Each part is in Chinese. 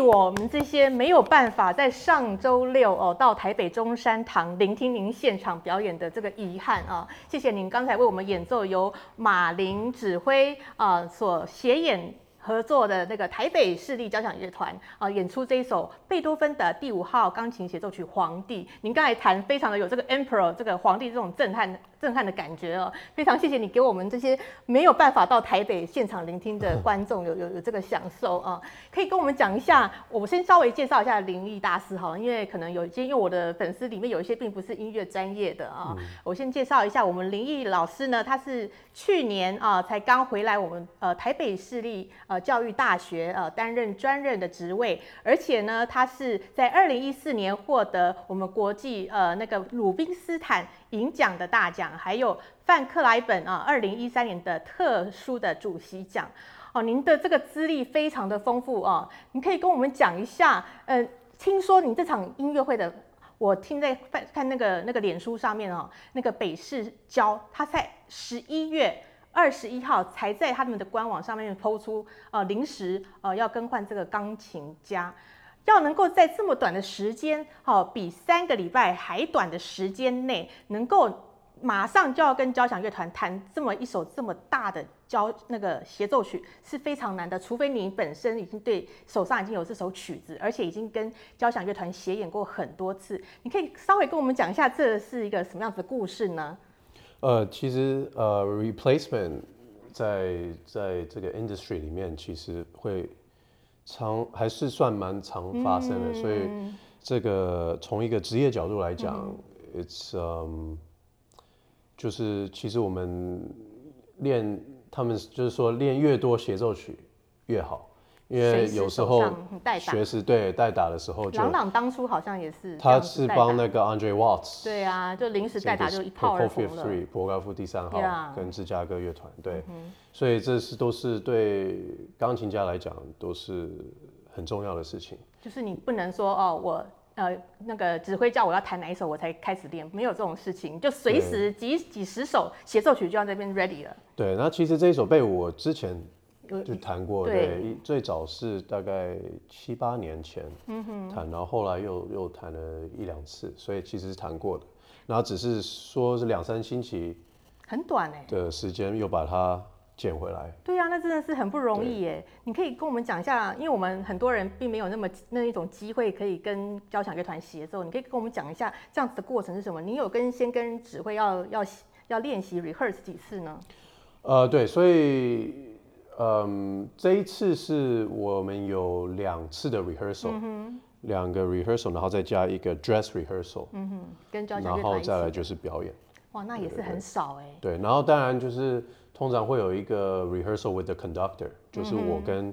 我们这些没有办法在上周六哦到台北中山堂聆听您现场表演的这个遗憾啊！谢谢您刚才为我们演奏由马林指挥啊所协演。合作的那个台北市立交响乐团啊，演出这一首贝多芬的第五号钢琴协奏曲《皇帝》。您刚才弹非常的有这个 Emperor 这个皇帝这种震撼震撼的感觉哦，非常谢谢你给我们这些没有办法到台北现场聆听的观众有有有这个享受啊。可以跟我们讲一下，我先稍微介绍一下林毅大师哈，因为可能有一些因为我的粉丝里面有一些并不是音乐专业的啊，我先介绍一下我们林毅老师呢，他是去年啊才刚回来我们呃台北市立。呃，教育大学呃担任专任的职位，而且呢，他是在二零一四年获得我们国际呃那个鲁宾斯坦银奖的大奖，还有范克莱本啊二零一三年的特殊的主席奖。哦，您的这个资历非常的丰富啊，你可以跟我们讲一下，呃，听说你这场音乐会的，我听在看看那个那个脸书上面哦，那个北市交他在十一月。二十一号才在他们的官网上面抛出，呃，临时呃要更换这个钢琴家，要能够在这么短的时间，好比三个礼拜还短的时间内，能够马上就要跟交响乐团弹这么一首这么大的交那个协奏曲是非常难的，除非你本身已经对手上已经有这首曲子，而且已经跟交响乐团协演过很多次，你可以稍微跟我们讲一下这是一个什么样子的故事呢？呃，其实呃，replacement 在在这个 industry 里面，其实会常还是算蛮常发生的。所以这个从一个职业角度来讲，it's um 就是其实我们练他们就是说练越多协奏曲越好。因为有时候学时对代打的时候，朗朗当初好像也是，他是帮那个 Andre Watts，对啊，就临时代打就一炮而红了。博高夫第三号跟芝加哥乐团，对，所以这是都是对钢琴家来讲都是很重要的事情。就是你不能说哦，我呃那个指挥叫我要弹哪一首我才开始练，没有这种事情，就随时几几十首协奏曲就要这边 ready 了。对，那其实这一首被我之前。就谈过，对，最早是大概七八年前谈，然后后来又又谈了一两次，所以其实是谈过的，然后只是说是两三星期，很短哎的时间又把它捡回来。对呀，那真的是很不容易耶。你可以跟我们讲一下，因为我们很多人并没有那么那一种机会可以跟交响乐团协奏，你可以跟我们讲一下这样子的过程是什么？你有跟先跟指挥要要要练习 rehearse 几次呢？呃，对，所以。嗯，这一次是我们有两次的 rehearsal，两个 rehearsal，然后再加一个 dress rehearsal，嗯哼，跟交响然后再来就是表演。哇，那也是很少哎。对，然后当然就是通常会有一个 rehearsal with the conductor，就是我跟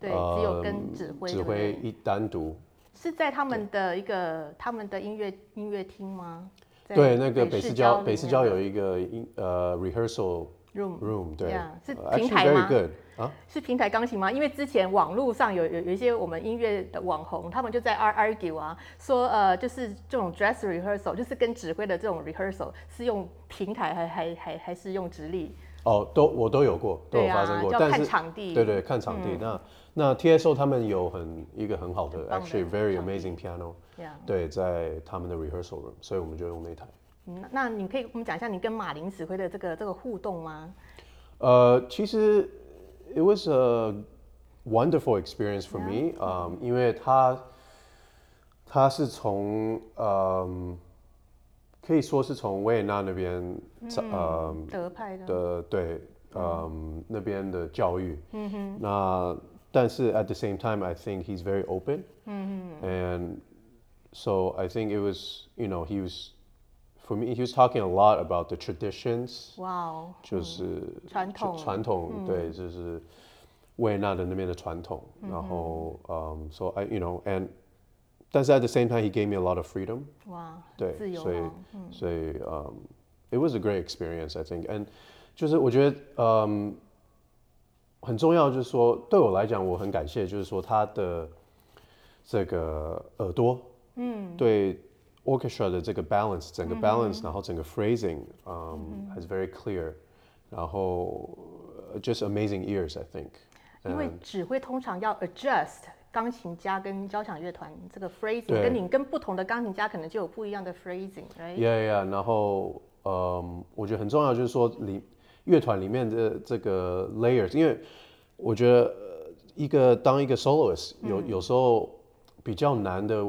对，只有跟指挥指挥一单独。是在他们的一个他们的音乐音乐厅吗？对，那个北市交北市交有一个音呃 rehearsal。Room room 对，是平台吗？啊，是平台钢琴吗？因为之前网络上有有有一些我们音乐的网红，他们就在 argue 啊，说呃，就是这种 dress rehearsal，就是跟指挥的这种 rehearsal 是用平台还还还还是用直立？哦，都我都有过，都有发生过，但是看场地，对对，看场地。那那 TSO 他们有很一个很好的，actually very amazing piano，对，在他们的 rehearsal room，所以我们就用那台。那你可以我们讲一下你跟马林指挥的这个这个互动吗？呃，其实 it was a wonderful experience for me，嗯，因为他他是从嗯可以说是从维也纳那边呃德派的对嗯那边的教育，嗯哼，那但是 at the same time I think he's very open，嗯哼，and so I think it was you know he was For me, he was talking a lot about the traditions. Wow. 就是传统传统对，就是维也纳的那边的传统。然后，嗯，so I you know and 但是 at the same time he gave me a lot of freedom. 哇，对，自由所以所以嗯，it was a great experience I think. And 就是我觉得嗯很重要，就是说对我来讲我很感谢，就是说他的这个耳朵，嗯，对。 Orchestra 的这个 balance，整个 balance，然后整个 phrasing，嗯，还是 very clear，然后 just amazing ears I think。因为指挥通常要 adjust 钢琴家跟交响乐团这个 phrasing，跟你跟不同的钢琴家可能就有不一样的 phrasing，right？Yeah, yeah. 然后，嗯，我觉得很重要就是说里乐团里面的这个 layers，因为我觉得呃一个当一个 soloist 有、有时候比较难的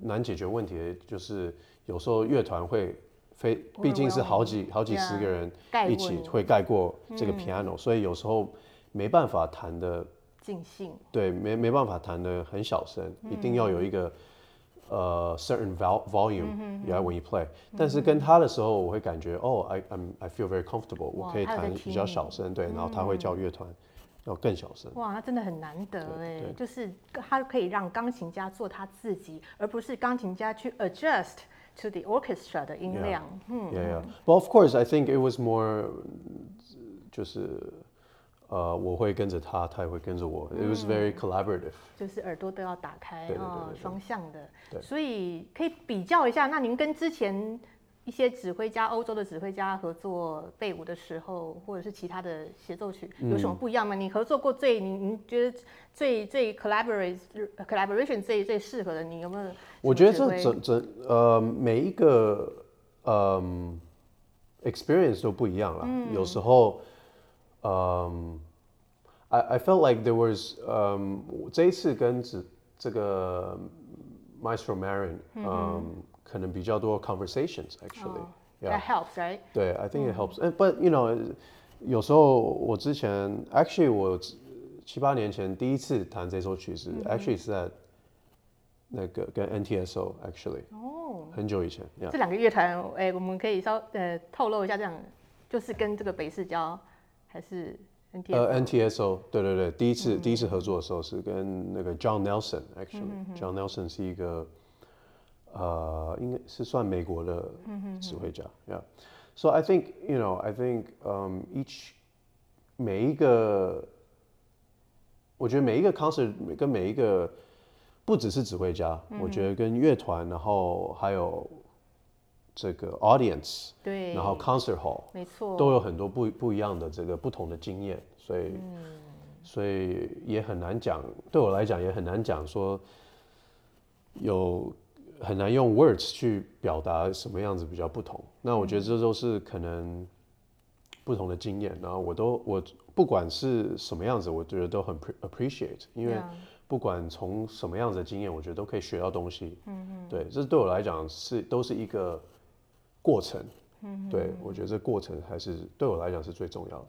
难解决问题，的就是有时候乐团会非，毕竟是好几好几十个人一起你。会盖过这个 piano，、所以有时候没办法弹的尽兴。对，没没办法弹的很小声，一定要有一个呃 certain vol volume yeah when you play。但是跟他的时候，我会感觉哦，I I'm I feel very comfortable，我可以弹比较小声，对，然后他会叫乐团要更小声。哇，那真的很难得哎，就是他可以让钢琴家做他自己，而不是钢琴家去 adjust to the orchestra 的音量。嗯，Yeah, yeah. But of course, I think it was more 就是呃，我会跟着他，他也会跟着我。It was very collaborative。就是耳朵都要打开啊双向的。对所以可以比较一下，那您跟之前一些指挥家、欧洲的指挥家合作贝舞的时候，或者是其他的协奏曲，有嗯什么不一样吗？你合作过最，你你觉得最最 collaborate collaboration 最最适合的，你有没有？我觉得这整整呃每一个嗯 experience 都不一样啦。有时候嗯，I I felt like there was 嗯这一次跟指这个 Maestro Marin 嗯可能比较多 conversations actually、哦 yeah That helps, right？对，I think it helps. And but you know，有时候我之前 actually 我七八年前第一次弹这首曲子、a c t u a l l y 是在那个跟 NTSO actually 哦，很久以前，yeah。这两个乐团，哎、我们可以稍呃透露一下，这样就是跟这个北市交还是 NT 呃，NTSO，对对对，第一次、第一次合作的时候是跟那个 John Nelson actually，John、Nelson 是一个呃，应该是算美国的指挥家、y e a h So I think you know I think um each 每一个，我觉得每一个 concert 跟每一个不只是指挥家，我觉得跟乐团，然后还有这个 audience，对，然后 concert hall。没错，都有很多不不一样的这个不同的经验，所以、所以也很难讲，对我来讲也很难讲说有很难用 words 去表达什么样子比较不同。那我觉得这都是可能不同的经验，然后我都我不管是什么样子，我觉得都很 appreciate，因为不管从什么样子的经验，我觉得都可以学到东西。嗯嗯，对，这对我来讲是都是一个过程。嗯，对我觉得这过程还是对我来讲是最重要的。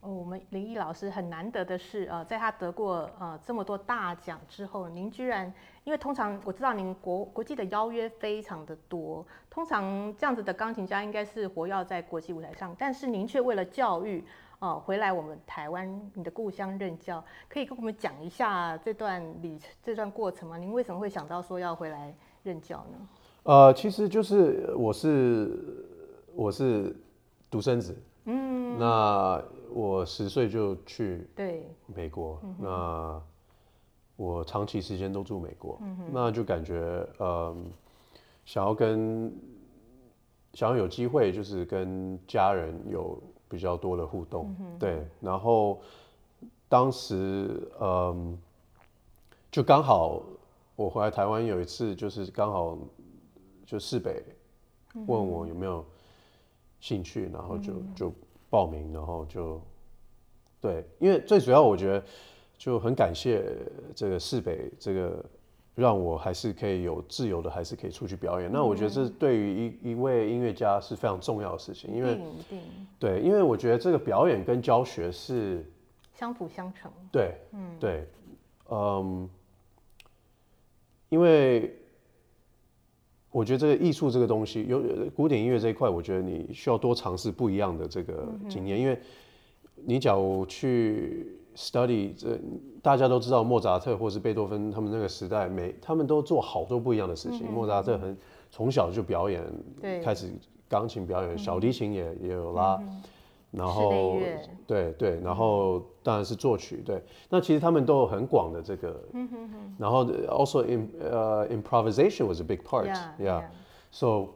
哦，我们林毅老师很难得的是，呃，在他得过呃这么多大奖之后，您居然，因为通常我知道您国国际的邀约非常的多，通常这样子的钢琴家应该是活跃在国际舞台上，但是您却为了教育，呃，回来我们台湾你的故乡任教，可以跟我们讲一下这段历这段过程吗？您为什么会想到说要回来任教呢？呃，其实就是我是我是独生子，嗯，那我十岁就去对，美国，那我长期时间都住美国，那就感觉呃，想要跟想要有机会，就是跟家人有比较多的互动，对，然后当时嗯，就刚好我回来台湾有一次，就是刚好就市北问我有没有兴趣，然后就就报名，然后就对，因为最主要我觉得就很感谢这个市北这个让我还是可以有自由的，还是可以出去表演。那我觉得这对于一一位音乐家是非常重要的事情，因为对，因为我觉得这个表演跟教学是相辅相成，对，嗯，对，嗯，因为我觉得这个艺术这个东西，有古典音乐这一块，我觉得你需要多尝试不一样的这个经验，因为你假如去 study 这，大家都知道莫扎特或是贝多芬他们那个时代，每他们都做好多不一样的事情。莫扎特很从小就表演，对开始钢琴表演，小提琴也也有拉。然后对对，然后当然是作曲对，那其实他们都有很广的这个，然后 also in 呃 improvisation was a big part Yeah, so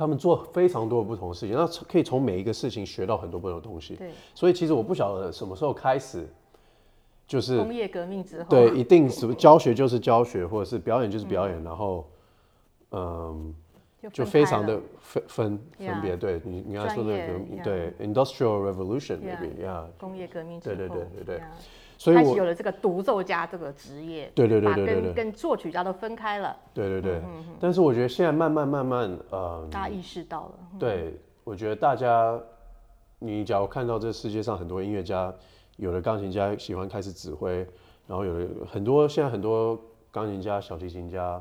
他们做非常多的不同的事情，那可以从每一个事情学到很多不同的东西。对，所以其实我不晓得什么时候开始，就是工业革命之后，对，一定什么教学就是教学，或者是表演就是表演，然后嗯，就非常的分分别。对你你刚才说的专业革 yeah 对 industrial revolution maybe 工业革命之对后，对对对对。yeah 所以我开始有了这个独奏家这个职业，对对对对对对跟跟作曲家都分开了，对对对，但是我觉得现在慢慢慢慢呃，大家意识到了，对，我觉得大家，你假如看到这世界上很多音乐家，有的钢琴家喜欢开始指挥，然后有的很多现在很多钢琴家、小提琴家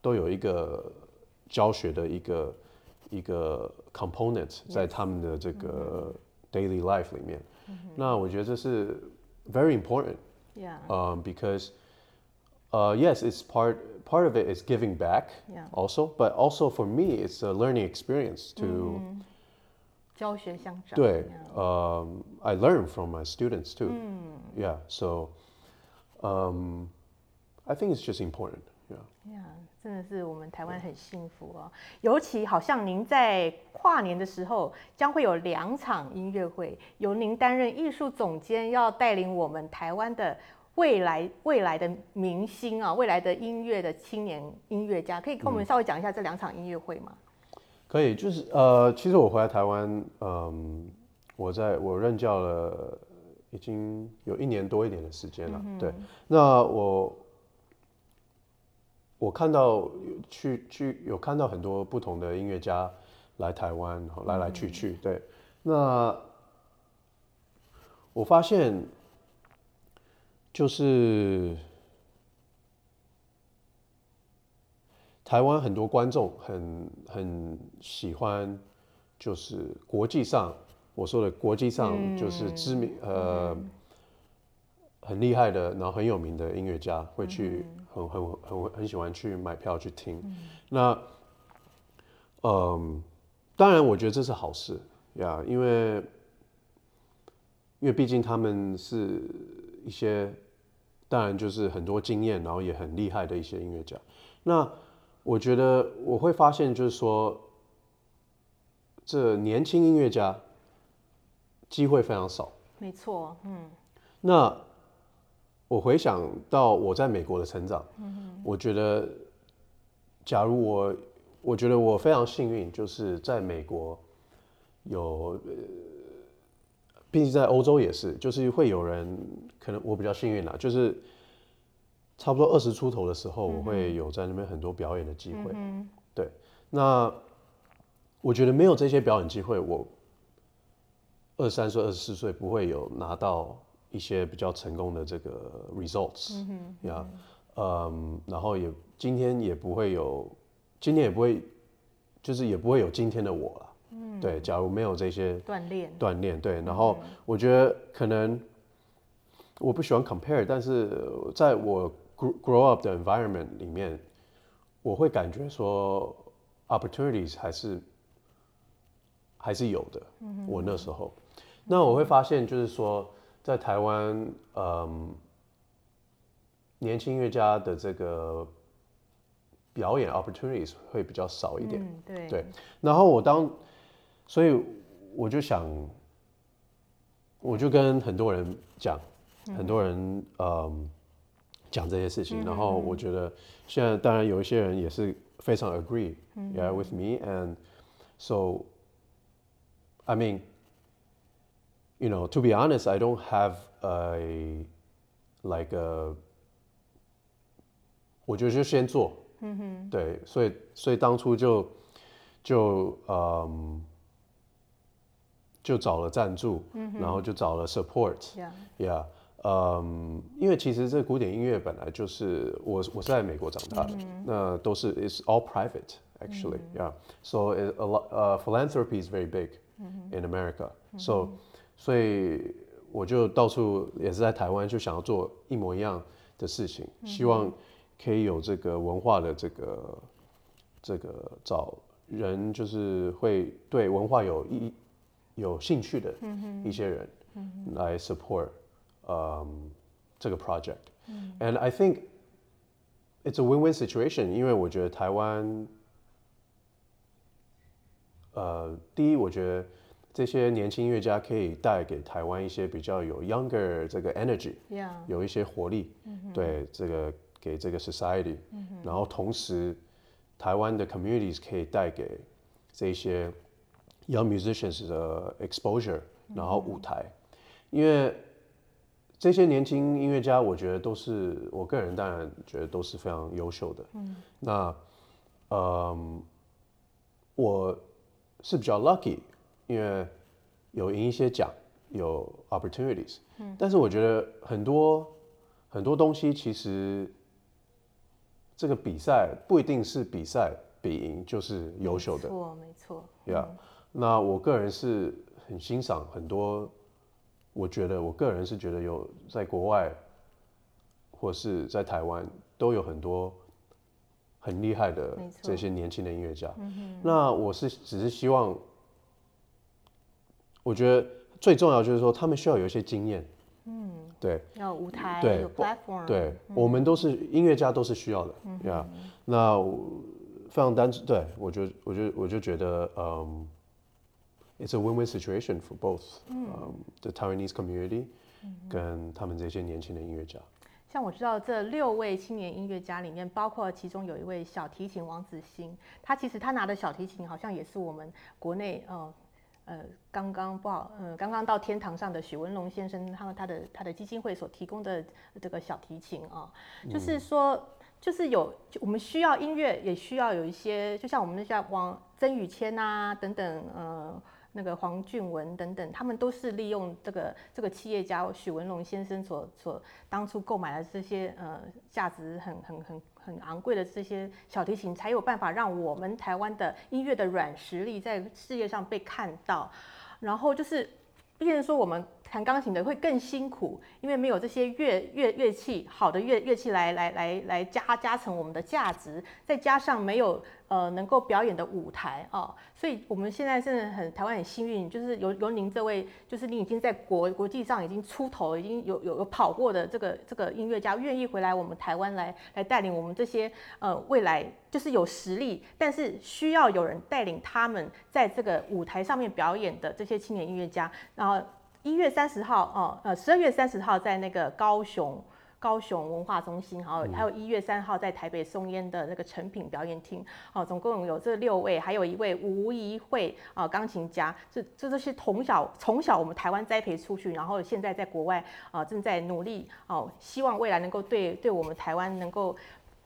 都有一个教学的一个一个 component 在他们的这个 daily life 里面。那我觉得这是 very important， yeah um, because uh, yes, it's part part of it is giving back Yeah. also, but also for me, it's a learning experience to 教学相长，对 yeah um, I learn from my students too. Yeah, so um, I think it's just important. Yeah. 呀，真的是我们台湾很幸福哦。尤其好像您在跨年的时候将会有两场音乐会，由您担任艺术总监，要带领我们台湾的未来未来的明星啊，未来的音乐的青年音乐家，可以跟我们稍微讲一下这两场音乐会吗？可以，就是呃，其实我回来台湾，嗯，我在我任教了已经有一年多一点的时间了。对，那我我看到去去有看到很多不同的音乐家来台湾，来来去去。对，那我发现就是。台湾很多观众很很喜欢，就是国际上我说的国际上就是知名、呃很厉害的，然后很有名的音乐家会去很很很很喜欢去买票去听。那嗯，当然我觉得这是好事呀，因为因为毕竟他们是一些当然就是很多经验，然后也很厉害的一些音乐家。那我觉得我会发现，就是说，这年轻音乐家机会非常少。没错，嗯，那我回想到我在美国的成长，我觉得，假如我，我觉得我非常幸运，就是在美国有，呃，毕竟在欧洲也是，就是会有人，可能我比较幸运啦，就是差不多二十出头的时候，我会有在那边很多表演的机会。对，那我觉得没有这些表演机会，我二十三岁、二十四岁不会有拿到一些比较成功的这个 results 呀，嗯，然后也今天也不会有，今天也不会，就是也不会有今天的我了。嗯。对，假如没有这些锻炼，锻炼，对，然后我觉得可能我不喜欢 compare，但是在我 grow grow up 的 environment 里面，我会感觉说 opportunities 还是还是有的。嗯我那时候，那我会发现就是说，在台湾，嗯，年轻音乐家的这个表演 opportunities 会比较少一点。嗯，对，对，然后我当，所以我就想，我就跟很多人讲，很多人嗯讲这些事情，然后我觉得现在当然有一些人也是非常 agree yeah with me and so I mean you know to be honest I don't have a like a 我觉得就先做，嗯哼，对，所以所以当初就就嗯就找了赞助，然后就找了 support， Yeah Yeah，嗯，因为其实这古典音乐本来就是我我是在美国长大的，那都是 it's all private actually、yeah。So it, a lot, uh, philanthropy is very big in America. 所以我就到处也是在台湾就想要做一模一样的事情，希望可以有这个文化的这个这个找人就是会对文化有一有兴趣的一些人来 support 嗯这个 project。And I think it's a win-win situation，因为我觉得台湾，呃，第一，我觉得这些年轻音乐家可以带给台湾一些比较有 younger 这个 energy，Yeah，有一些活力，对这个给这个 society，、然后同时台湾的 communities 可以带给这些 young musicians 的 exposure，然后舞台，因为这些年轻音乐家，我觉得都是我个人当然觉得都是非常优秀的。嗯，那嗯，我是比较 lucky，因为有赢一些奖，有 opportunities。嗯，但是我觉得很多很多东西其实这个比赛不一定是比赛比赢就是优秀的没。错，没错。呀、那我个人是很欣赏很多，我觉得我个人是觉得有在国外或是在台湾都有很多很厉害的这些年轻的音乐家。那我是只是希望，我觉得最重要就是说他们需要有一些经验。嗯，对。要舞台，有 platform，对，我们都是音乐家，都是需要的，呀、那非常单纯，对我就我就我就觉得，嗯、i t s a win-win situation for both，嗯、the Taiwanese community，、跟他们这些年轻的音乐家。像我知道这六位青年音乐家里面，包括其中有一位小提琴王子欣，他其实他拿的小提琴好像也是我们国内呃呃刚刚不好呃刚刚到天堂上的许文龙先生他们他的他的基金会所提供的这个小提琴啊，就是说。就是有，就我们需要音乐，也需要有一些，就像我们那像王曾宇谦啊等等，呃，那个黄俊文等等，他们都是利用这个这个企业家许文龙先生所所当初购买的这些呃价值很很很很昂贵的这些小提琴，才有办法让我们台湾的音乐的软实力在世界上被看到。然后就是，变成说我们弹钢琴的会更辛苦，因为没有这些乐乐乐器好的乐乐器来来来来加加成我们的价值，再加上没有呃能够表演的舞台哦，所以我们现在真的很台湾很幸运，就是有有您这位，就是你已经在国国际上已经出头，已经有有有跑过的这个这个音乐家，愿意回来我们台湾来来带领我们这些呃未来就是有实力，但是需要有人带领他们在这个舞台上面表演的这些青年音乐家，然后一月三十号哦呃十二月三十号在那个高雄。高雄文化中心，还有还有一月三号在台北松烟的那个成品表演厅，哦，总共有这六位，还有一位吴怡慧啊钢琴家，这这都是从小从小我们台湾栽培出去，然后现在在国外啊正在努力哦，希望未来能够对对我们台湾能够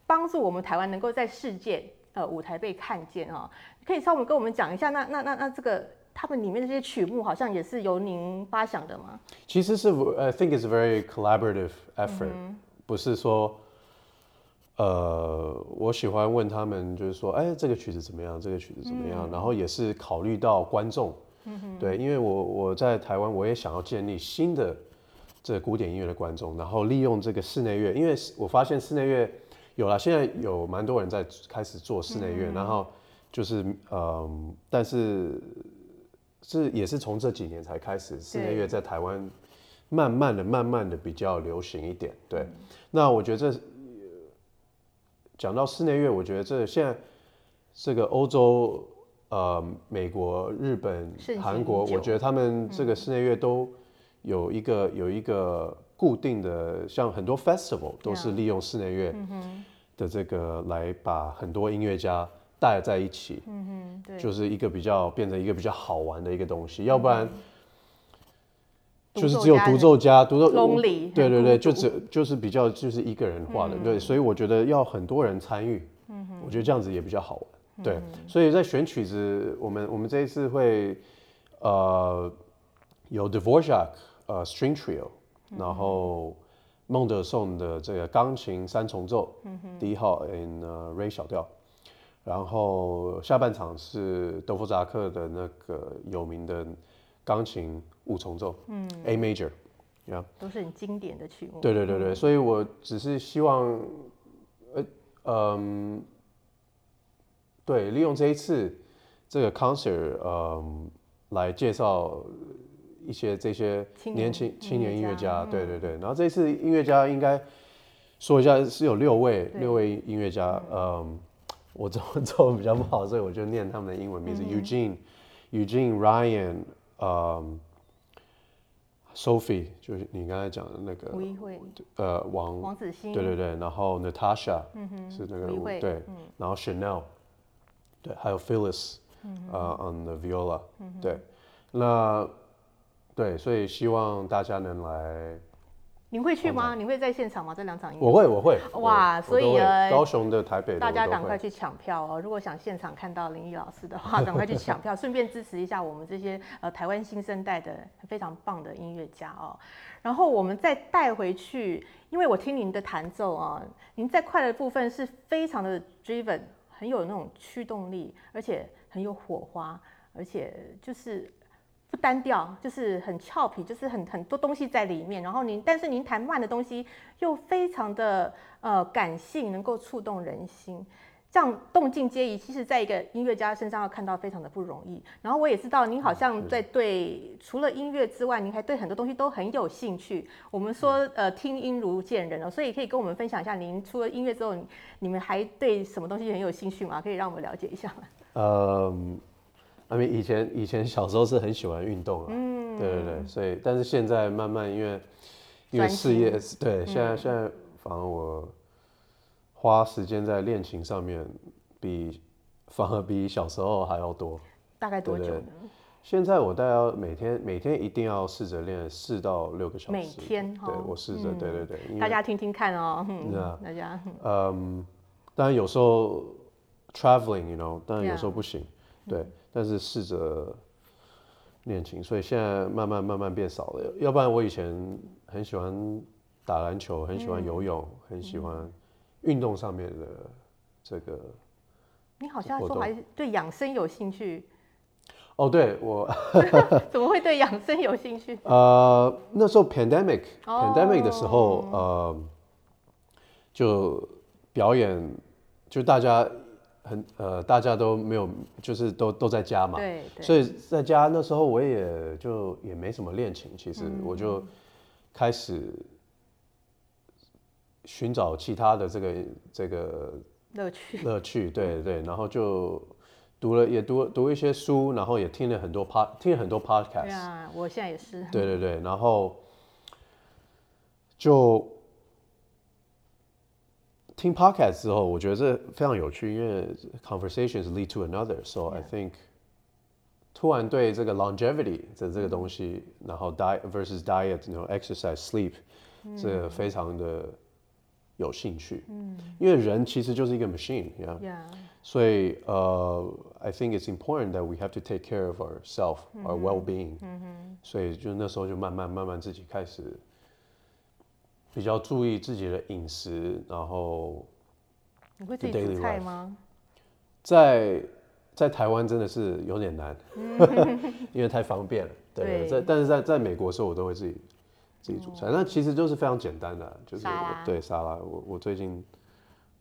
帮助我们台湾能够在世界呃舞台被看见啊、可以稍微跟我们讲一下，那那那那这个他们里面的这些曲目好像也是由您发想的吗？其实是 I think it's a very collaborative effort，、不是说，呃，我喜欢问他们，就是说，哎，这个曲子怎么样？这个曲子怎么样？然后也是考虑到观众，对，因为我我在台湾，我也想要建立新的这古典音乐的观众，然后利用这个室内乐，因为我发现室内乐有了，现在有蛮多人在开始做室内乐，然后就是嗯，但是是也是从这几年才开始，室内乐在台湾慢慢的、慢慢的比较流行一点。对，那我觉得这呃讲到室内乐，我觉得这现在这个欧洲、呃美国、日本韩国，我觉得他们这个室内乐都有一个有一个固定的，像很多 festival 都是利用室内乐的这个来把很多音乐家带在一起。嗯哼，对，就是一个比较变成一个比较好玩的一个东西，要不然就是只有独奏家独奏 lonely，对对对，就只就是比较就是一个人画的，对，所以我觉得要很多人参与，嗯哼。我觉得这样子也比较好玩，嗯对，所以在选曲子，我们我们这一次会呃有 Dvorak 呃 String Trio，然嗯后孟德颂的这个钢琴三重奏，嗯第一号 in 呃 Ray 小调。然后下半场是德弗扎克的那个有名的钢琴五重奏，嗯，A major，呀、都是很经典的曲目。对对对对，所以我只是希望，呃，嗯，对，利用这一次这个 concert，嗯，来介绍一些这些年年轻青年音乐家家，对对对。然后这次音乐家应该说一下是有六位六位音乐家，嗯，我中文 中文比较不好，所以我就念他们的英文名字、Eugene、Eugene、Ryan、嗯，Sophie 就是你刚才讲的那个吴一慧、呃王王子欣，对对对，然后 Natasha 嗯哼，是那个对，然后 Chanel 对，还有 Phyllis 呃 on the viola 对，那对，所以希望大家能来。您会去吗？你会在现场吗？这两场音乐我会，我会。哇所以呢我都会高雄的、台北的，大家赶快去抢票哦！如果想现场看到林毅老师的话，赶快去抢票，顺便支持一下我们这些呃台湾新生代的非常棒的音乐家哦。然后我们再带回去，因为我听您的弹奏啊，您在快的部分是非常的 driven，很有那种驱动力，而且很有火花，而且就是。不单调，就是很俏皮，就是很很多东西在里面。然后您，但是您弹慢的东西又非常的呃感性，能够触动人心，这样动静皆宜。其实，在一个音乐家身上要看到非常的不容易。然后我也知道您好像在对除了音乐之外，您还对很多东西都很有兴趣。我们说呃听音如见人哦，所以可以跟我们分享一下，您除了音乐之后，你们还对什么东西很有兴趣吗？可以让我们了解一下吗？嗯，I mean 以前以前小时候是很喜欢运动啊，嗯，对对对，所以但是现在慢慢因为因为事业心对，现在现在反而我花时间在练琴上面比反而比小时候还要多。大概多对对久。呢？现在我大概要每天每天一定要试着练四到六个小时，每天对哦我试着，对对对，大家听听看哦，嗯大家嗯。嗯，当然有时候 traveling，you know，当然有时候不行，对，但是试着练琴，所以现在慢慢慢慢变少了。要不然我以前很喜欢打篮球，很喜欢游泳，很喜欢运动上面的这个。你好像说还对养生有兴趣，哦，对我 怎么会对养生有兴趣？呃那时候 pandemic 哦 pandemic 的时候，呃，就表演，就大家很呃大家都没有，就是都都在家嘛，对对，所以在家那时候我也就也没什么练琴，其实嗯我就开始寻找其他的这个这个乐趣。乐趣，对对，然后就读了也读读一些书，然后也听了很多 pod 听了很多 podcast，对啊，我现在也是。对对对，然后就听 podcast 之后，我觉得这非常有趣，因为 conversations lead to another，so I think 突然对这个 longevity 的这个东西，然后 diet versus diet，然后 exercise sleep，这个非常的有兴趣，嗯，因为人其实就是一个 machine，yeah。 Yeah，所以呃、i think it's important that we have to take care of ourselves, our well-being。所以就那时候就慢慢慢慢自己开始 比较注意自己的饮食，然后你会自己煮菜吗？在在台湾真的是有点难，因为太方便了。对，对。在但是在在美国的时候，我都会自己自己煮菜，那其实就是非常简单的，就是沙对沙拉，我我最近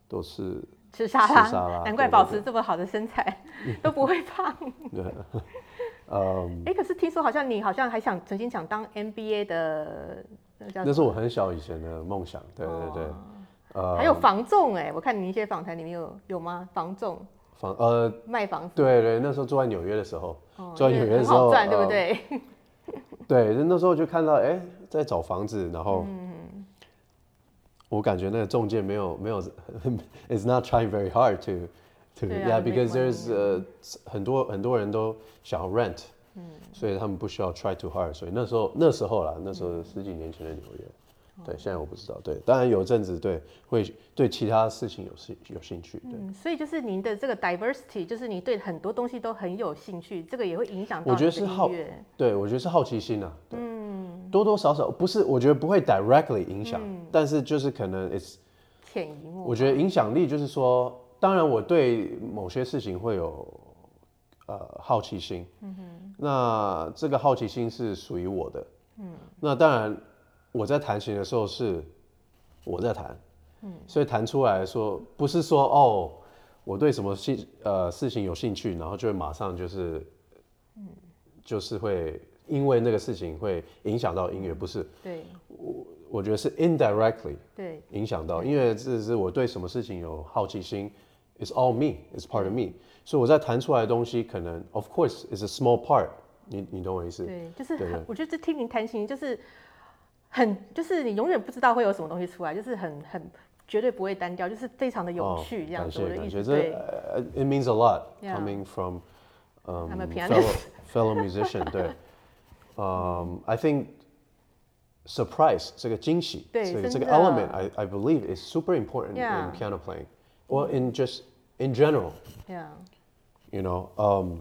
都是吃沙拉，吃沙拉难怪保持这么好的身材，都不会胖。对，嗯，哎，可是听说好像你好像还想曾经想当 NBA 的，那是我很小以前的梦想，对对对，呃，还有房仲哎，我看你一些访谈里面有有吗？房仲房呃，卖房子，对对，那时候住在纽约的时候，哦住在纽约的时候，对不呃对？对，那时候就看到哎，在找房子，然后，嗯我感觉那个中介没有没有，is not trying very hard to to 对 yeah 啊 because there's 呃很多很多人都想要 rent，所以他们不需要 try too hard，所以那时候那时候啦，那时候十几年前的纽约，对，现在我不知道，对，当然有阵子对会对其他事情有兴有兴趣，对。嗯，所以就是您的这个 diversity，就是你对很多东西都很有兴趣，这个也会影响到我觉得是好。对，我觉得是好奇心啊，嗯，多多少少不是，我觉得不会 directly 影响，但是就是可能 it's，潜移默我觉得影响力就是说，当然我对某些事情会有呃好奇心，嗯哼，那这个好奇心是属于我的，嗯，那当然我在弹琴的时候是我在弹，嗯，所以弹出来说不是说哦我对什么兴呃事情有兴趣，然后就会马上就是，嗯就是会因为那个事情会影响到音乐，不是，对。我我觉得是 indirectly 对影响到，因为这是我对什么事情有好奇心 ，it's all me，it's part of me，所以我在弹出来的东西可能，of course is a small part， 你你懂我意思？对，就是对对很我觉得这听您弹琴就是很，就是你永远不知道会有什么东西出来，就是很很绝对不会单调，就是非常的有哦趣这样感子。我的意思，谢感谢，这对，呃 it means a lot Yeah. coming from um, I'm a fellow pianist. fellow musician 对，um, I think surprise 这个惊喜，对这个这个真的 element I I believe is super important Yeah. in piano playing or in just in general 这样。 you know um,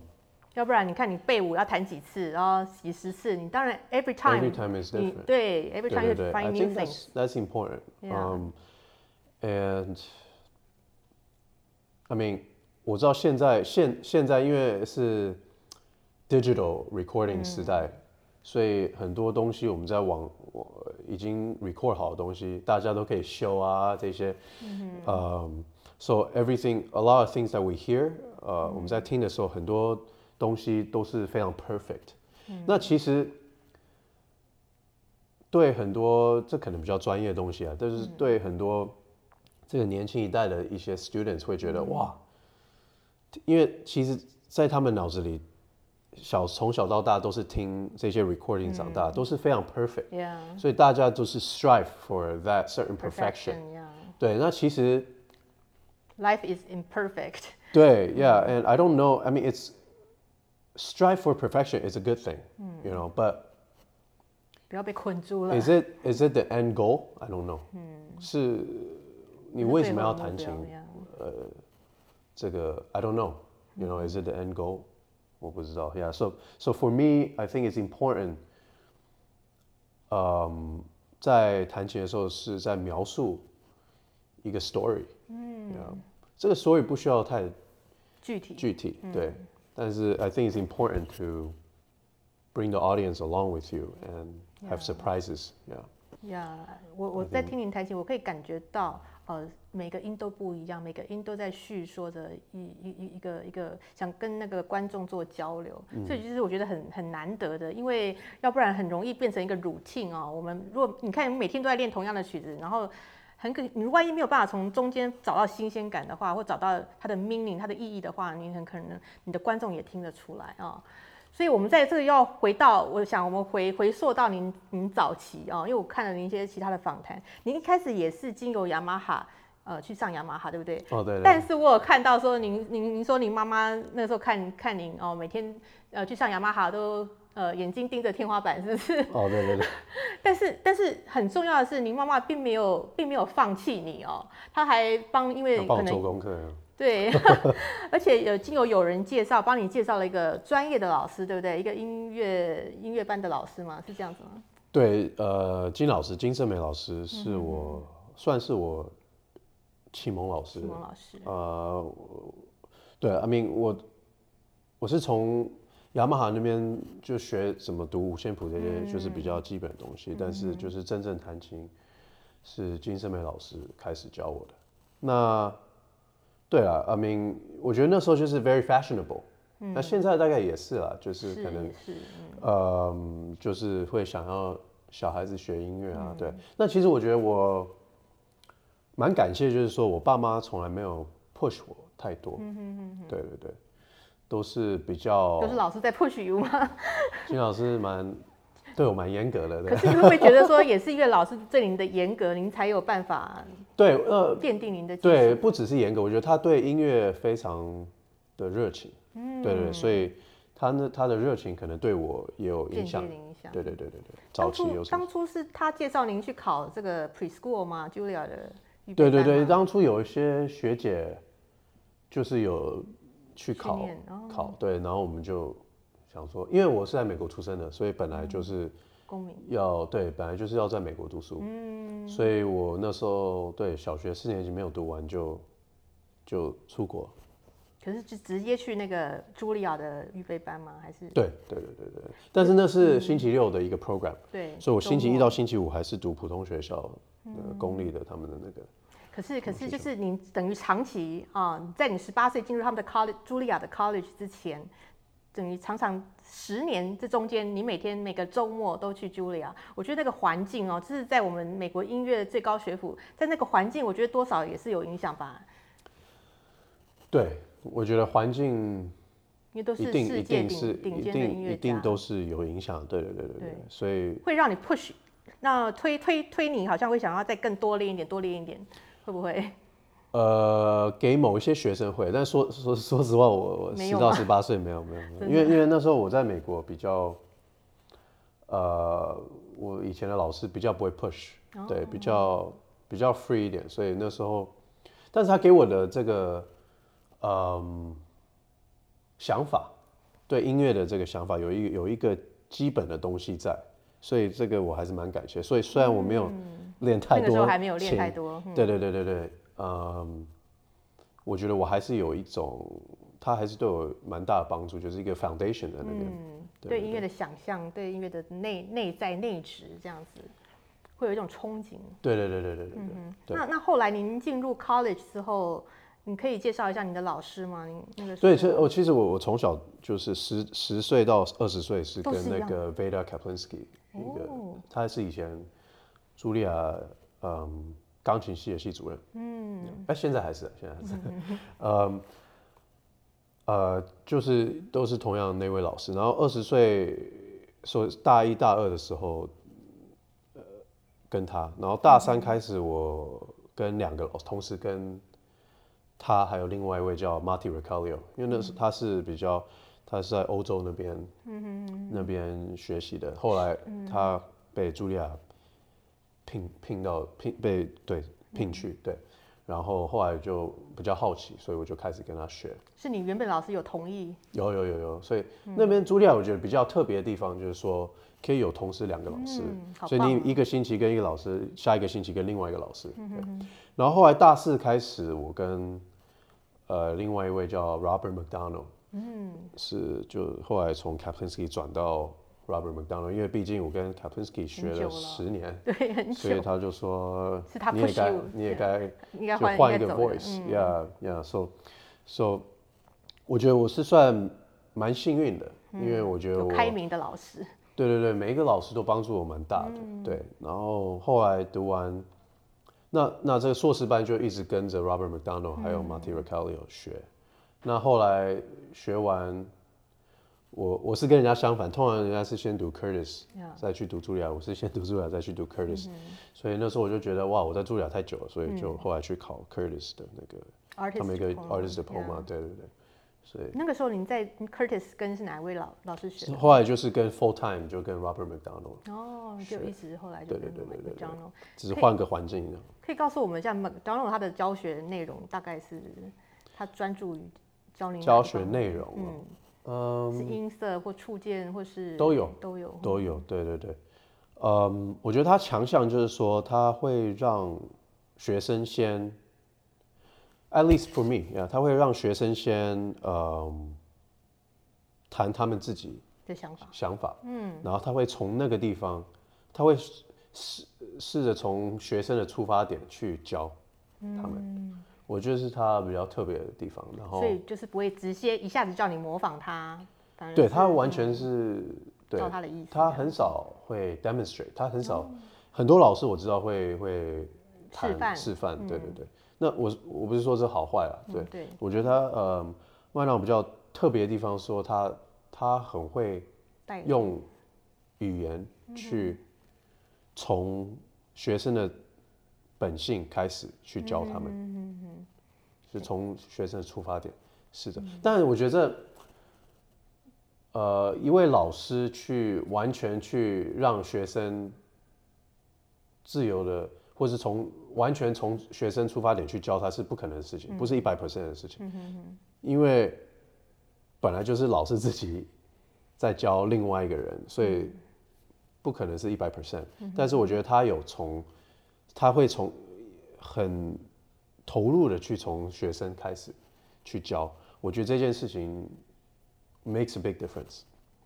要不然你看你背舞要弹几次，然后几十次，你当然 every time Every time is 你 different 对 every 对 time 对 you 对 I find new think things that's。that's important Yeah. um, and I mean 我知道现在现现在因为是 digital recording 时代，所以很多东西我们在网我已经 record 好的东西，大家都可以修啊这些。嗯、 So everything a lot of things that we hear，呃，我们在听的时候，很多东西都是非常 perfect。那其实对很多这可能比较专业的东西啊，但是对很多这个年轻一代的一些 students 会觉得、哇，因为其实，在他们脑子里，小从小到大都是听这些 recording 长大，都是非常 perfect，Yeah，所以大家都是 strive for that certain perfection。Yeah. 对，那其实 Life is imperfect. 对，yeah，and I don't know. I mean, it's strive for perfection is a good thing, you know, but 不要被困住了。 Is it is it the end goal? I don't know. 是你为什么要弹琴？这个 I don't know. You know, is it the end goal? 我不知道。Yeah. So so for me, I think it's important. 嗯，在弹琴的时候是在描述一个 story。嗯。 这个 story 不需要太具体。具体，对。但是 I think it's important to bring the audience along with you and have surprises. Yeah. 呀我我在听您弹琴，我可以感觉到，呃，每个音都不一样，每个音都在叙说着一一一一个一个想跟那个观众做交流，所以就是我觉得很很难得的，因为要不然很容易变成一个 routine 哦。我们如果你看，你每天都在练同样的曲子，然后很可，你万一没有办法从中间找到新鲜感的话，或找到它的 meaning、它的意义的话，你很可能你的观众也听得出来啊、所以，我们在这个要回到，我想我们回回溯到您您早期啊、因为我看了您一些其他的访谈，您一开始也是经由雅马哈呃去上雅马哈，对不对？哦，对对。但是我有看到说您您您说您妈妈那时候看看您哦，每天呃去上雅马哈都呃眼睛盯着天花板，是不是？哦，对对对。但是但是很重要的是，您妈妈并没有并没有放弃你哦，她还帮因为可能做功课。对，而且有经由有人介绍，帮你介绍了一个专业的老师，对不对？一个音乐音乐班的老师吗？是这样子吗？对，呃，金老师，金胜美老师是嗯我、算是我启蒙老师启。蒙老师，呃，我对，I mean 我我是从雅马哈那边就学怎么读五线谱这些，就是比较基本的东西。但是就是真正弹琴是金圣美老师开始教我的。那对啊，I mean 我觉得那时候就是 very fashionable。那现在大概也是啦，就是可能也是，嗯嗯，就是会想要小孩子学音乐嗯啊，对。那其实我觉得我蛮感谢，就是说我爸妈从来没有 push 我太多，对对对，都是比较都是老师在 push you 吗？金老师蛮对我蛮严格的，可是你会不会觉得说，也是因为老师对您的严格，您才有办法 对，呃，奠定您的基对，不只是严格，我觉得他对音乐非常的热情，嗯对对，所以他呢，他的热情可能对我也有影响的，影响。对对对对对，早期有？当初是他介绍您去考这个 preschool 吗？Julia 的对对对，当初有一些学姐就是有去考哦考，对，然后我们就想说，因为我是在美国出生的，所以本来就是公民。要对，本来就是要在美国读书，嗯所以我那时候对小学四年级没有读完就就出国，可是就直接去那个茱莉亚的预备班吗？还是对对对对对，但是那是星期六的一个 program，、对？所以我星期一到星期五还是读普通学校，呃，公立的他们的那个，可是可是就是你等于长期啊、在你十八岁进入他们的 college 茱莉亚的 college 之前，等于常常十年这中间，你每天每个周末都去茱莉亚。我觉得那个环境哦，就是在我们美国音乐最高学府，在那个环境，我觉得多少也是有影响吧。对，我觉得环境因为都是世界顶顶尖的音乐家，一定都是有影响，对对对对对对，所以会让你 push，那推推推你，好像会想要再更多练一点，多练一点，会不会？呃，给某一些学生会，但说说说实话，我我十到十八岁没有没有没有，真因为因为那时候我在美国比较，呃，我以前的老师比较不会 push，、对，哦比较比较 free 一点，所以那时候，但是他给我的这个，嗯，想法，对音乐的这个想法有一有一个基本的东西在，所以这个我还是蛮感谢。所以虽然我没有练太多那个时多，候还没有练太多，嗯对对对对对，嗯，我觉得我还是有一种，它还是对我蛮大的帮助，就是一个 foundation 的那个，对对音乐的想象，对音乐的内内在内质这样子，会有一种憧憬。对对对对对对对。对那那后来您进入 college 之后，你可以介绍一下你的老师吗？您那个时对，候其实我其实我我从小就是十十岁到二十岁是跟那个 Veda Kaplinsky 一个，哦他是以前茱莉亚嗯钢琴系的系主任，嗯，哎现在还是现在还是，嗯呃就是都是同样那位老师，然后二十岁说大一大二的时候，呃跟他，然后大三开始我跟两个同时跟他还有另外一位叫 Marty Recalio，因为那是他是比较他是在欧洲那边，嗯那边学习的。后来他被茱莉亚聘聘到聘被对聘去对，然后后来就比较好奇，所以我就开始跟他学。是你原本老师有同意，有有有有，所以那边茱莉亚我觉得比较特别的地方就是说，可以有同时两个老师，嗯所以你一个星期跟一个老师，下一个星期跟另外一个老师。对然后后来大四开始，我跟呃另外一位叫 Robert McDonald，嗯，是就后来从 Kaplinsky 转到 Robert McDonald，因为毕竟我跟 Kaplinsky 学了十年，对，很久，所以他就说是他你也该你也对该应该换就换一个应该走人。voice，yeah yeah so so，我觉得我是算蛮幸运的，因为我觉得我有开明的老师，对对对，每一个老师都帮助我蛮大的，对。然后后来读完，那那这个硕士班就一直跟着 Robert McDonald 还有 Marty Recalio 学。那后来学完，我我是跟人家相反，通常人家是先读 Curtis，Yeah。再去读茱莉亚，我是先读茱莉亚 再去读 Curtis，、所以那时候我就觉得哇，我在茱莉亚太久了，所以就后来去考 Curtis 的那个，他 artist 们一个 diploma，artist diploma，yeah。对对对，所以那个时候您在 Curtis 跟是哪位老老师学？后来就是跟 full time 就跟 Robert McDonald，哦，就一直后来就对对跟对对对。只是换个环境这样。可以告诉我们一下 McDonald 他的教学内容大概是他专注于教您教学内容啊，嗯，是音色或触键或是都有都有。都有，对对对，嗯，我觉得他强项就是说，他会让学生先，at least for me，呀、他会让学生先，嗯，谈他们自己的想法。想法，嗯，然后他会从那个地方，他会试试试着从学生的出发点去教他们，我觉得是他比较特别的地方，然后所以就是不会直接一下子叫你模仿他，对是他完全是对照他的意思他很少会 demonstrate，他很少，很多老师我知道会会示范示范，对对对。那我我不是说这好坏啊，对，嗯对我觉得他呃，麦当比较特别的地方说他他很会用语言去从学生的本性开始去教他们，是从学生的出发点，是的。但我觉得，呃，一位老师去完全去让学生自由的，或是从完全从学生出发点去教他是不可能的事情，不是一百 percent 的事情，因为本来就是老师自己在教另外一个人，所以不可能是一百 percent。但是我觉得他有从，他会从很投入的去从学生开始去教，我觉得这件事情 makes a big difference。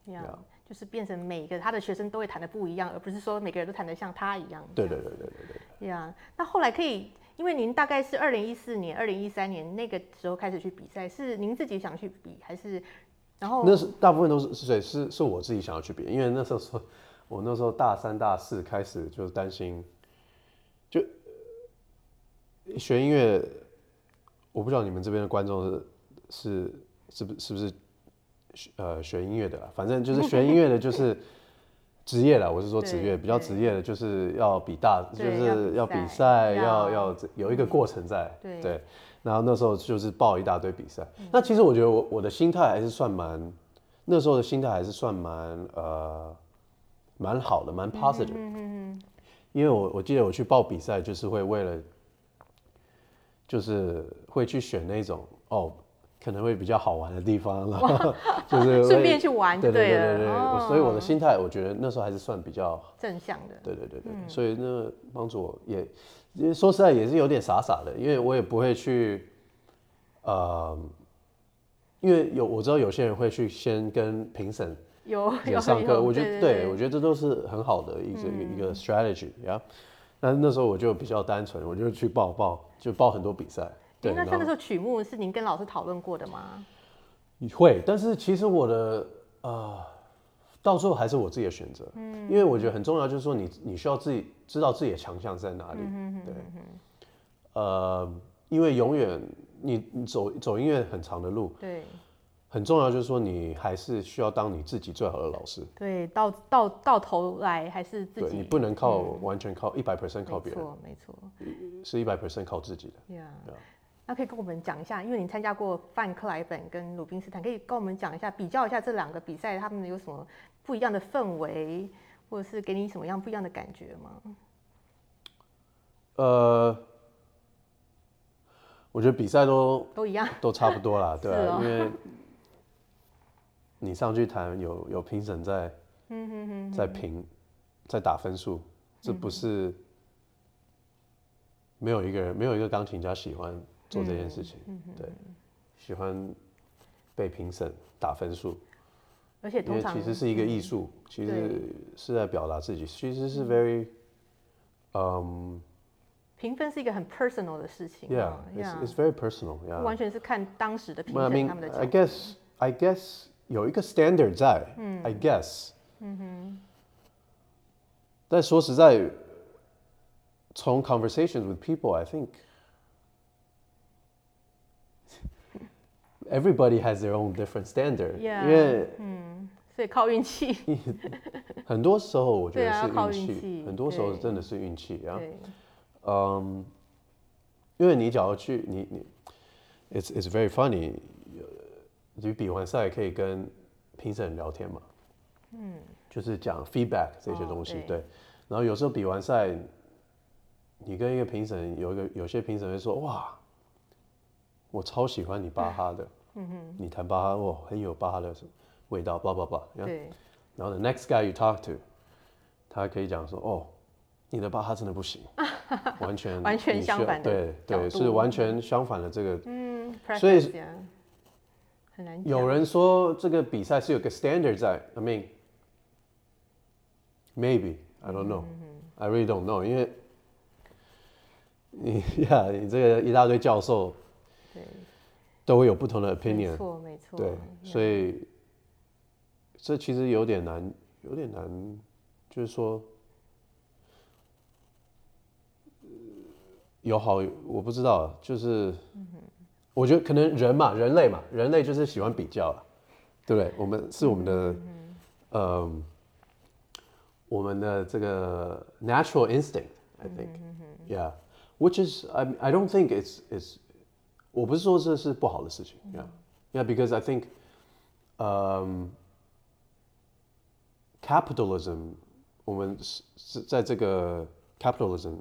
呀就是变成每个他的学生都会弹的不一样，而不是说每个人都弹的像他一样。对对对对对对。呀那后来可以，因为您大概是二零一四年、二零一三年那个时候开始去比赛，是您自己想去比，还是然后那是大部分都是是谁？是是我自己想要去比，因为那时候说，我那时候大三大四开始就是担心，学音乐，我不知道你们这边的观众是是是不是不是学呃学音乐的啦，反正就是 学音乐的，就是职业啦。我是说职业，比较职业的，就是要比大，就是要比赛赛，要要要有一个过程在。对对，然后那时候就是报一大堆比赛。那其实我觉得我我的心态还是算蛮，那时候的心态还是算蛮呃蛮好的，蛮 positive。因为我我记得我去报比赛，就是会为了，就是会去选那种哦，可能会比较好玩的地方，然 后就是会顺便去玩就对对了。对对对，哦所以我的心态，我觉得那时候还是算比较，正向的，对对对对，嗯所以那帮助我也，说实在也是有点傻傻的，因为我也不会去，呃，因为有我知道有些人会去先跟评审有有上课，我觉得对对我觉得这都是很好的一个、一个 strategy 呀。但那时候我就比较单纯，我就去报报，就报很多比赛。对，那像那时候曲目是您跟老师讨论过的吗？会，但是其实我的呃，到最后还是我自己的选择。嗯，因为我觉得很重要，就是说你你需要自己知道自己的强项在哪里。对，呃，因为永远你你走走音乐很长的路，对很重要就是说你还是需要当你自己最好的老师。对，到到到头来还是自己，对你不能靠、完全靠一百 percent 靠没别人，错没错是一百 percent 靠自己的。Yeah，。那可以跟我们讲一下，因为你参加过范克莱本跟鲁宾斯坦，可以跟我们讲一下，比较一下这两个比赛，他们有什么不一样的氛围，或者是给你什么样不一样的感觉吗？呃，我觉得比赛都都一样，都差不多啦，对啊，哦因为你上去谈有有评审在，在评，在打分数，这不是没有一个人没有一个钢琴家喜欢做这件事情，对，喜欢被评审打分数，而且通常其实是一个艺术，其实是在表达自己，其实是 very，嗯、评分是一个很 personal 的事情 Yeah, 啊 it's,，Yeah，it's very personal. 不 Yeah. 完全是看当时的评审他们的 I guess, I guess 有一个 standard 在、I guess. 嗯哼。但说实在，从 conversations with people, I think everybody has their own different standard. Yeah. 因为所以靠运气，很多时候我觉对啊得是靠运气，运气很多时候对真的是运气啊。对，嗯，因为你假如去你你，it's it's very funny， 你比完赛可以跟评审聊天嘛，嗯，就是讲 feedback 这些哦东西，对。对。然后有时候比完赛，你跟一个评审，有一个有些评审会说，哇，我超喜欢你巴哈的，嗯哼，你弹巴哈，哇，很有巴哈的味道，blah blah blah，对，然后 the next guy you talk to，他可以讲说，哦，你的巴哈真的不行，完全完全相反的对对，是完全相反的这个。嗯，所以很难。有人说这个比赛是有个 standard 在，I mean maybe I don't know，I 嗯 really don't know，因为你呀，你这个一大堆教授对，都会有不同的 opinion，错没错，对，所以这其实有点难，有点难，就是说，呃有好，我不知道，就是，我觉得可能人嘛，人类嘛，人类就是喜欢比较啊，对不对？我们是我们的，嗯，我们的这个 natural instinct，I think，yeah，which is I I don't think it's it's 我不是说这是不好的事情，yeah，yeah，because I think，嗯、capitalism，我们是是在这个 capitalism，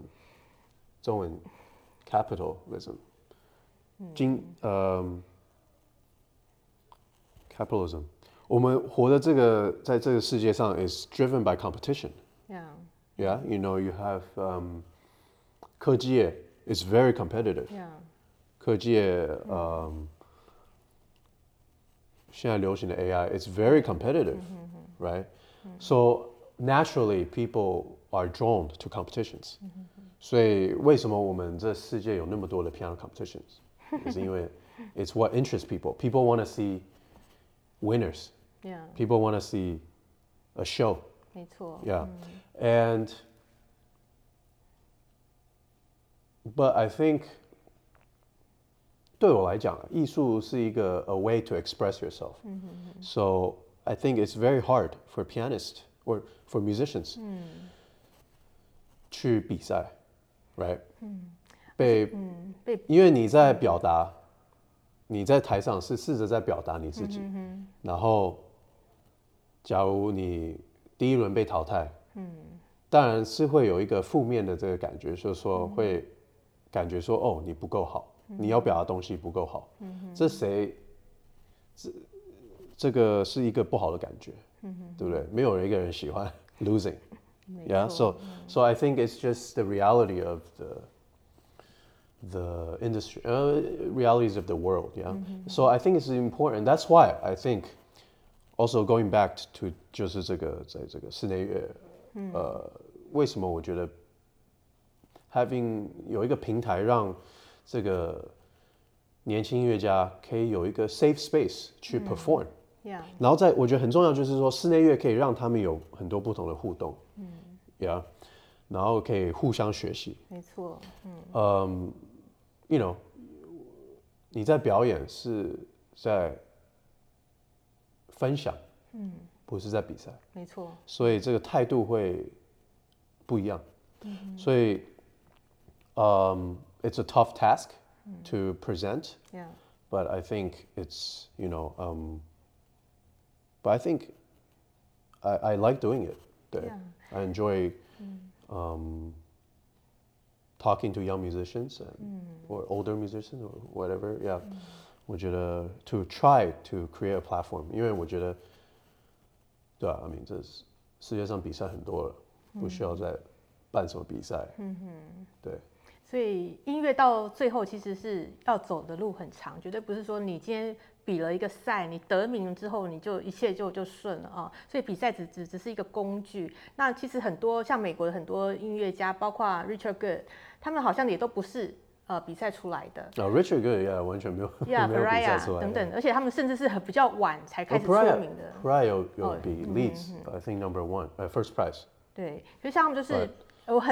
中文 capitalism， 经嗯、capitalism，我们活的这个在这个世界上 is driven by competition。 Yeah， Yeah, you know, you have um, 科技业 is very competitive. yeah，科技业，嗯，现在流行的 AI, it's very competitive, right? So naturally, people are drawn to competitions. 所以为什么我们这世界有那么多的 piano competitions？ 也是因为 it's what interests people. People want to see winners. yeah， People want to see a show. 没错， Yeah. And but I think 对我来讲，艺术是一个 a way to express yourself. So I think it's very hard for pianists or for musicians 去比赛，right？ 被被因为你在表达，你在台上是试着在表达你自己，然后，假如你第一轮被淘汰，当然是会有一个负面的这个感觉，就是说会感觉说哦你不够好，你要表达东西不够好，这谁这这个是一个不好的感觉，对不对？没有一个人喜欢 losing。Yeah, so so I think it's just the reality of the the industry, uh, realities of the world. Yeah. So I think it's important. That's why I think also going back to 就是这个在这个室内乐，呃，为什么我觉得 having 有一个平台让这个年轻音乐家可以有一个 safe space 去 perform，、 ，Yeah，然后在我觉得很重要就是说室内乐可以让他们有很多不同的互动，嗯，Yeah，然后可以互相学习，没错，嗯，嗯 ，you know，你在表演是在分享，嗯，不是在比赛，没错，所以这个态度会不一样。所以，嗯、i t s a tough task to present, Yeah， but I think it's you know, um, but I think I, I like doing it. 对 Yeah. I enjoy um, talking to young musicians and, or older musicians or whatever. Yeah. 我觉得 to try to create a platform，因为我觉得，对啊，I mean，这是世界上比赛很多了，不需要再办什么比赛。嗯哼，对。所以音乐到最后其实是要走的路很长，绝对不是说你今天比了一个赛，你得名了之后你就一切就就顺了啊。所以比赛只只只是一个工具。那其实很多像美国的很多音乐家，包括 Richard Good，他们好像也都不是呃比赛出来的。啊，Richard Good，yeah，完全没有 Yeah, 没有比赛出来等等，而且他们甚至是很比较晚才开始出名的。有哦比 Leeds，I think number one，呃，first prize。对，就像他们就是.我很